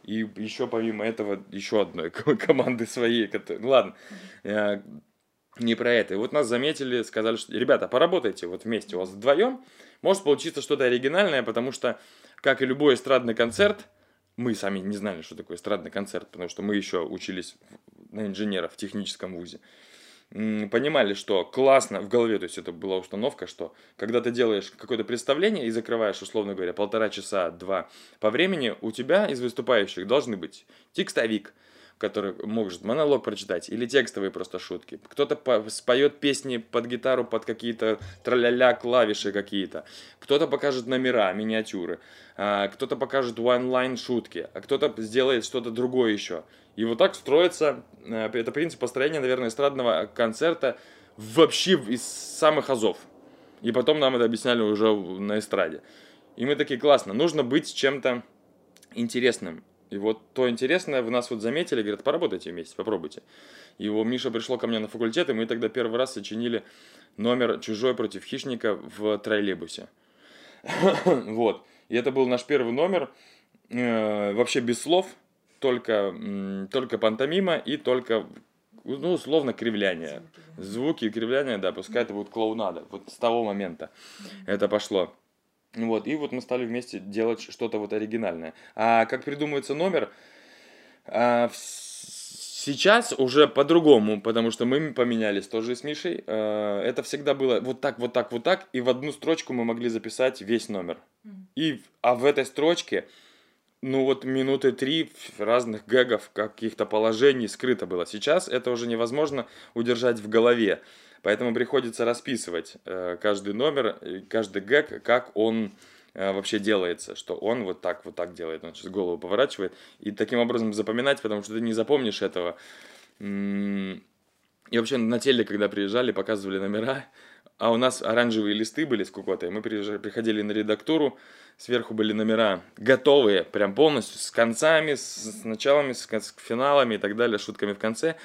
И еще помимо этого еще одной команды своей. Которая... Ну ладно, э, не про это. И вот нас заметили, сказали, что, ребята, поработайте вот вместе, у вас вдвоем, может получиться что-то оригинальное, потому что, как и любой эстрадный концерт, мы сами не знали, что такое эстрадный концерт, потому что мы еще учились на инженера в техническом вузе понимали, что классно в голове, то есть это была установка, что когда ты делаешь какое-то представление и закрываешь, условно говоря, полтора часа, два по времени, у тебя из выступающих должны быть текстовик, который может монолог прочитать, или текстовые просто шутки. Кто-то споет песни под гитару, под какие-то траля-ля клавиши какие-то. Кто-то покажет номера, миниатюры. А, кто-то покажет one-line шутки, а кто-то сделает что-то другое еще. И вот так строится, э, это принцип построения, наверное, эстрадного концерта вообще из самых азов. И потом нам это объясняли уже на эстраде. И мы такие, классно, нужно быть чем-то интересным. И вот то интересное в нас вот заметили, говорят, поработайте вместе, попробуйте. И вот Миша пришел ко мне на факультет, и мы тогда первый раз сочинили номер «Чужой против хищника» в троллейбусе. вот. И это был наш первый номер, э, вообще без слов, только, только пантомима и только, ну, условно, кривляние. Звуки, кривляния, да, пускай это будет клоунада. Вот с того момента это пошло. Вот, и вот мы стали вместе делать что-то вот оригинальное. А как придумывается номер, а, сейчас уже по-другому, потому что мы поменялись тоже с Мишей. А, это всегда было вот так, вот так, вот так, и в одну строчку мы могли записать весь номер. И, а в этой строчке ну вот минуты три разных гэгов, каких-то положений скрыто было. Сейчас это уже невозможно удержать в голове. Поэтому приходится расписывать э, каждый номер, каждый гэг, как он э, вообще делается, что он вот так, вот так делает, он сейчас голову поворачивает, и таким образом запоминать, потому что ты не запомнишь этого. И вообще на теле, когда приезжали, показывали номера, а у нас оранжевые листы были с кукотой, мы приезжали, приходили на редактуру, Сверху были номера готовые, прям полностью, с концами, с началами, с финалами и так далее, шутками в конце.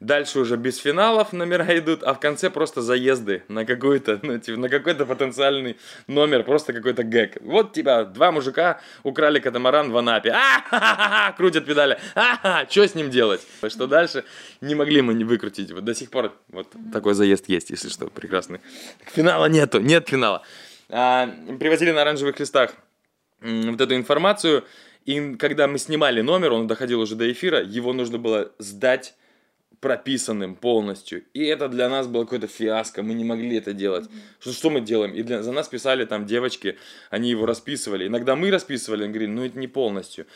Дальше уже без финалов номера идут, а в конце просто заезды на какой-то, ну, типа, на какой-то потенциальный номер, просто какой-то гэг. Вот, типа, два мужика украли катамаран в Анапе. А, крутят педали. А, что с ним делать? Что дальше? Не могли мы не выкрутить. Вот до сих пор вот такой заезд есть, если что, прекрасный. Финала нету, нет финала привозили на оранжевых листах вот эту информацию, и когда мы снимали номер, он доходил уже до эфира, его нужно было сдать прописанным полностью. И это для нас было какое-то фиаско, мы не могли это делать. Mm-hmm. Что, что мы делаем? И для, за нас писали там девочки, они его расписывали. Иногда мы расписывали, они говорили, ну это не полностью.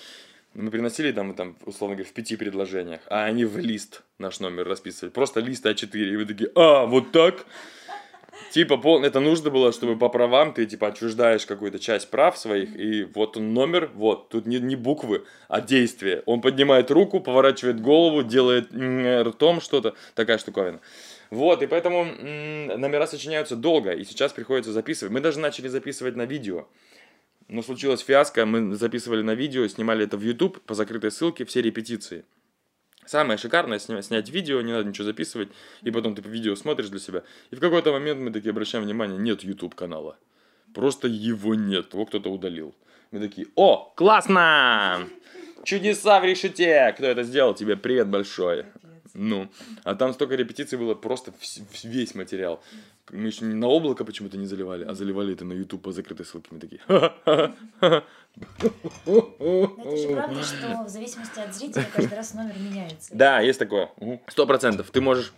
Мы приносили там, там, условно говоря, в пяти предложениях, а они в лист наш номер расписывали. Просто лист А4. И вы такие, а, вот так? Типа, пол... это нужно было, чтобы по правам ты, типа, отчуждаешь какую-то часть прав своих, и вот он номер, вот, тут не, не буквы, а действие. Он поднимает руку, поворачивает голову, делает ртом что-то, такая штуковина. Вот, и поэтому номера сочиняются долго, и сейчас приходится записывать. Мы даже начали записывать на видео. Но случилась фиаско, мы записывали на видео, снимали это в YouTube по закрытой ссылке, все репетиции. Самое шикарное снять, снять видео, не надо ничего записывать, и потом ты по видео смотришь для себя. И в какой-то момент мы такие обращаем внимание, нет YouTube канала. Просто его нет, его кто-то удалил. Мы такие, о, классно! Чудеса в решете! Кто это сделал? Тебе привет большой. Ну, а там столько репетиций было, просто весь материал. Мы еще на облако почему-то не заливали, а заливали это на YouTube по закрытой ссылке. Мы такие, Это же правда, что в зависимости от зрителя каждый раз номер меняется. Да, есть такое. Сто процентов. Ты можешь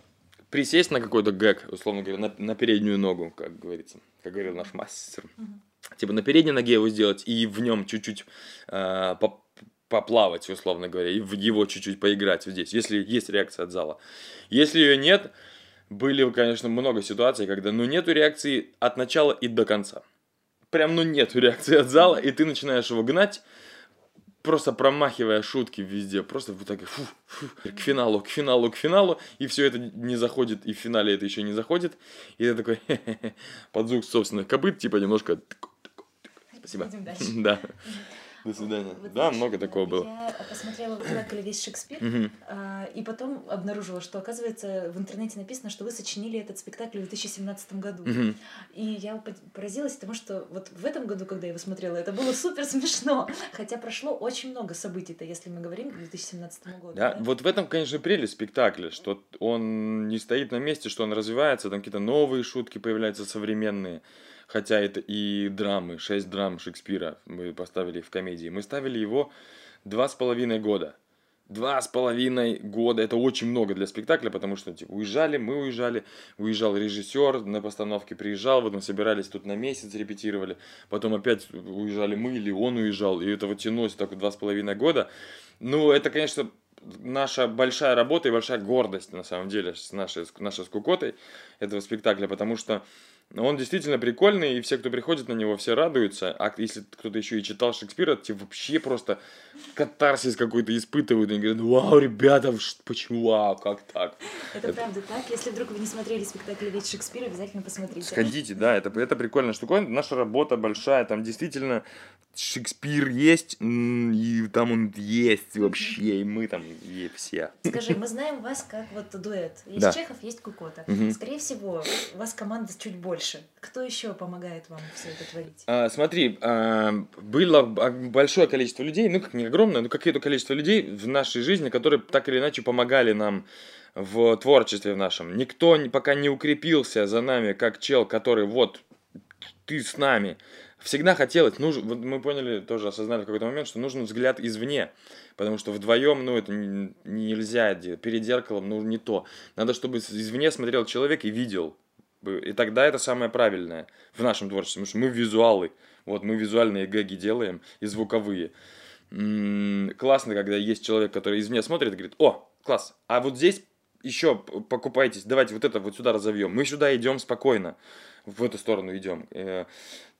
присесть на какой-то гэг, условно говоря, на, на переднюю ногу, как говорится, как говорил наш мастер. Типа на передней ноге его сделать и в нем чуть-чуть э, поплавать, условно говоря, и в его чуть-чуть поиграть здесь, если есть реакция от зала. Если ее нет, были, конечно, много ситуаций, когда ну нету реакции от начала и до конца прям, ну, нет реакции от зала, и ты начинаешь его гнать, просто промахивая шутки везде, просто вот так фу, фу, к финалу, к финалу, к финалу, и все это не заходит, и в финале это еще не заходит, и ты такой под звук собственных копыт, типа немножко... Спасибо. Да. До свидания. Вот Да, много такого было. Я посмотрела в спектакль весь Шекспир, Мгм. а, и потом обнаружила, что, оказывается, в интернете написано, что вы сочинили этот спектакль в 2017 году. Мгм. И я по- поразилась тому, что вот в этом году, когда я его смотрела, это было супер смешно. Хотя прошло очень много событий-то, если мы говорим к 2017 году. Да, вот в этом, конечно, прелесть спектакля, что он не стоит на месте, что он развивается, там какие-то новые шутки появляются современные. Хотя это и драмы, шесть драм Шекспира мы поставили в комедии. Мы ставили его два с половиной года. Два с половиной года. Это очень много для спектакля, потому что типа, уезжали, мы уезжали, уезжал режиссер на постановке, приезжал, мы собирались тут на месяц, репетировали, потом опять уезжали мы или он уезжал, и это вот тянулось так вот два с половиной года. Ну, это, конечно, наша большая работа и большая гордость, на самом деле, с нашей, нашей скукотой этого спектакля, потому что он действительно прикольный, и все, кто приходит на него, все радуются. А если кто-то еще и читал Шекспира, те вообще просто катарсис какой-то испытывают. И говорят, вау, ребята, почему, вау, как так? Это, правда так. Если вдруг вы не смотрели спектакль весь Шекспир, обязательно посмотрите. Сходите, да, это, это прикольная штуковина. Наша работа большая, там действительно Шекспир есть, и там он есть вообще, и мы там и все. Скажи, мы знаем вас как вот дуэт. Есть Да. Чехов, есть Кукота. Мгм. Скорее всего, у вас команда чуть больше. Кто еще помогает вам все это творить? А, смотри, а, было б- большое количество людей, ну как не огромное, но какое-то количество людей в нашей жизни, которые так или иначе помогали нам в творчестве в нашем. Никто пока не укрепился за нами, как чел, который вот ты с нами. Всегда хотелось, нужно, вот мы поняли, тоже осознали в какой-то момент, что нужен взгляд извне, потому что вдвоем, ну, это не- нельзя, перед зеркалом, ну, не то. Надо, чтобы извне смотрел человек и видел. И тогда это самое правильное в нашем творчестве, потому что мы визуалы, вот, мы визуальные гэги делаем и звуковые. М, Классно, когда есть человек, который извне смотрит и говорит, о, класс, а вот здесь еще покупайтесь, давайте вот это вот сюда разовьем. Мы сюда идем спокойно, в эту сторону идем. Э,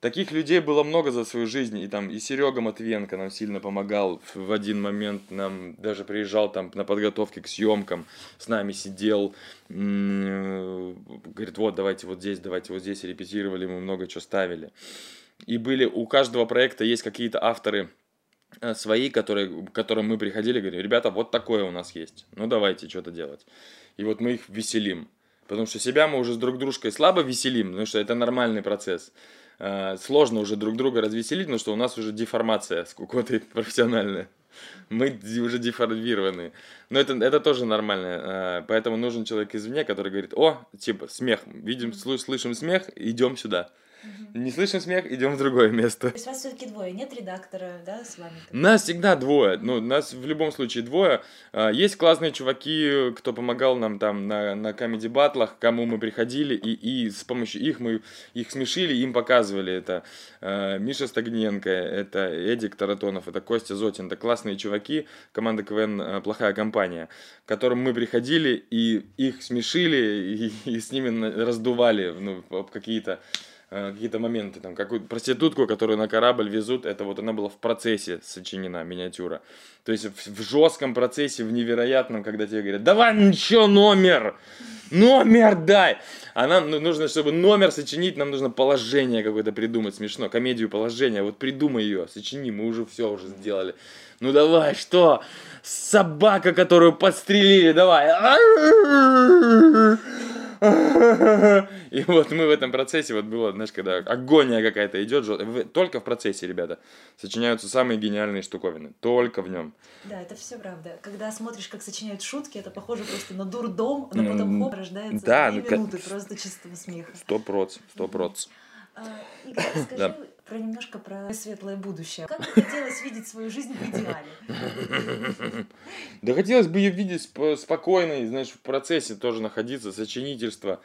Таких людей было много за свою жизнь, и там и Серега Матвенко нам сильно помогал в один момент, нам даже приезжал там на подготовке к съемкам, с нами сидел, говорит, вот давайте вот здесь, давайте вот здесь, репетировали, мы много чего ставили. И были, у каждого проекта есть какие-то авторы, э, свои, которые, к которым мы приходили, говорили, ребята, вот такое у нас есть, ну давайте что-то делать. И вот мы их веселим. Потому что себя мы уже с друг дружкой слабо веселим, потому что это нормальный процесс. Э, Сложно уже друг друга развеселить, потому что у нас уже деформация с кукотой профессиональная. Мы уже деформированы. Но это, это тоже нормально. Э, Поэтому нужен человек извне, который говорит, о, типа, смех. Видим, слы- слышим смех, идем сюда. Не слышим смех, идем в другое место. То есть вас все-таки двое, нет редактора, да, с вами? Нас всегда двое. Ну, нас в любом случае двое. А, Есть классные чуваки, кто помогал нам там на, на комедий батлах, к кому мы приходили, и, и с помощью их мы их смешили, им показывали. Это э, Миша Стагненко, это Эдик Таратонов, это Костя Зотин. Это классные чуваки, команда КВН э, «Плохая компания», к которым мы приходили, и их смешили, и, и с ними раздували ну, какие-то какие-то моменты, там, какую проститутку, которую на корабль везут, это вот она была в процессе сочинена, миниатюра. То есть в, в жестком процессе, в невероятном, когда тебе говорят, давай еще номер, номер дай. А нам ну, нужно, чтобы номер сочинить, нам нужно положение какое-то придумать, смешно, комедию положения, вот придумай ее, сочини, мы уже все уже сделали. Ну давай, что? Собака, которую подстрелили, давай. И вот мы в этом процессе, вот было, знаешь, когда агония какая-то идет, только в процессе, ребята, сочиняются самые гениальные штуковины, только в нем. Да, это все правда. Когда смотришь, как сочиняют шутки, это похоже просто на дурдом, но потом хоп, рождается да, ну, минуты просто чистого смеха. Сто проц, сто проц. А, Игорь, скажи. Про немножко про светлое будущее. Как бы хотелось видеть свою жизнь в идеале? Да хотелось бы ее видеть сп- спокойной, знаешь, в процессе тоже находиться, сочинительство,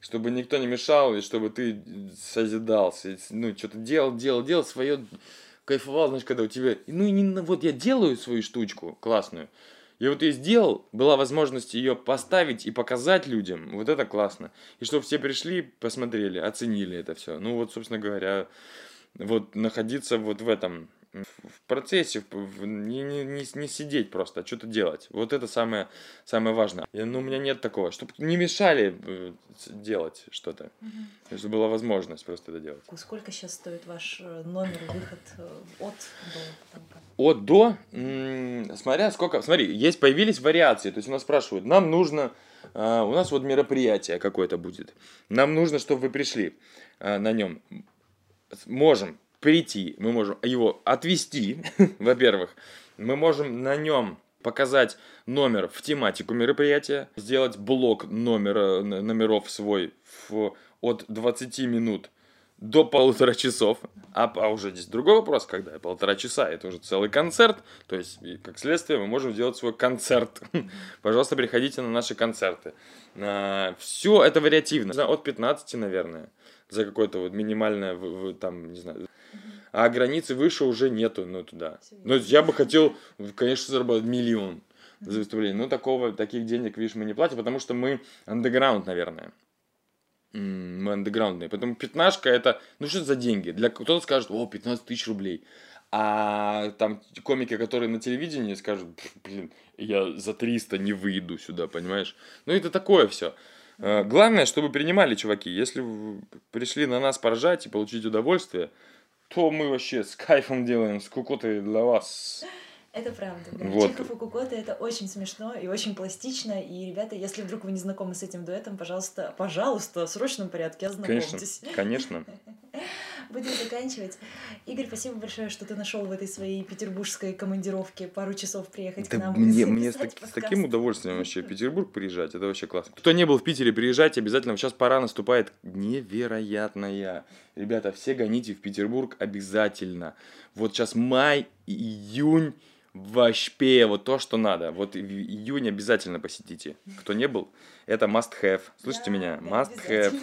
чтобы никто не мешал, и чтобы ты созидался, ну, что-то делал, делал, делал свое, кайфовал, знаешь, когда у тебя, ну, и не, вот я делаю свою штучку классную, я вот ее сделал, была возможность ее поставить и показать людям, вот это классно. И чтобы все пришли, посмотрели, оценили это все. Ну вот, собственно говоря, вот находиться вот в этом, в процессе, в- не, не, не, не сидеть просто, а что-то делать. Вот это самое, самое важное. И, ну, у меня нет такого, чтобы не мешали э, делать что-то. Чтобы была возможность просто это делать. Сколько сейчас стоит ваш э, номер, выход э, от до? там? От до, м, смотря сколько, смотри, есть появились вариации, то есть у нас спрашивают, нам нужно, а, у нас вот мероприятие какое-то будет, нам нужно, чтобы вы пришли а, на нем, можем прийти, мы можем его отвести, во-первых, мы можем на нем показать номер в тематику мероприятия, сделать блок номера, номеров свой в- от 20 минут до полутора часов. А, а уже здесь другой вопрос, когда полтора часа, это уже целый концерт. То есть, как следствие, мы можем сделать свой концерт. Пожалуйста, приходите на наши концерты. Все это вариативно. От 15, наверное, за какое-то вот минимальное, в- в- там, не знаю. А границы выше уже нету, ну, туда. Ну, я бы хотел, конечно, заработать миллион за выступление. Но такого, таких денег, видишь, мы не платим, потому что мы андеграунд, наверное. Мы андеграундные. Поэтому пятнашка это, ну что это за деньги? Для кто-то скажет, о, 15 тысяч рублей. А там комики, которые на телевидении, скажут, «Пф, блин, я за 300 не выйду сюда, понимаешь? Ну это такое все. Главное, чтобы принимали, чуваки. Если пришли на нас поржать и получить удовольствие, то мы вообще с кайфом делаем, с кукотой для вас. Это правда. Да. Вот. Чехов и Кукота это очень смешно и очень пластично. И, ребята, если вдруг вы не знакомы с этим дуэтом, пожалуйста, пожалуйста, в срочном порядке Конечно, ознакомьтесь. конечно. Будем заканчивать. Игорь, спасибо большое, что ты нашел в этой своей петербургской командировке пару часов приехать Да к нам. мне, мне с, с таким удовольствием вообще в Петербург приезжать, это вообще классно. Кто не был в Питере, приезжайте обязательно. Сейчас пора наступает невероятная. Ребята, все гоните в Петербург обязательно. Вот сейчас май, июнь, вообще вот то, что надо. Вот в июне обязательно посетите. Кто не был, это must have. Слышите Да, меня? Must have.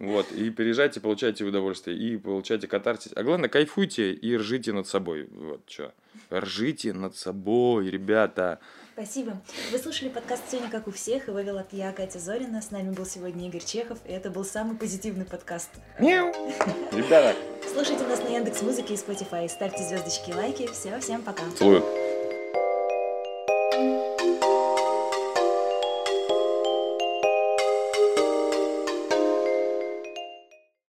Вот, и приезжайте, получайте удовольствие, и получайте катарсис. А главное, кайфуйте и ржите над собой. Вот что. Ржите над собой, ребята. Спасибо. Вы слушали подкаст «Все не как у всех», его вела я, Катя Зорина. С нами был сегодня Игорь Чехов, и это был самый позитивный подкаст. Мяу. Ребята, Слушайте нас на Яндекс Музыке и Spotify, ставьте звездочки и лайки. Все, всем пока. целую.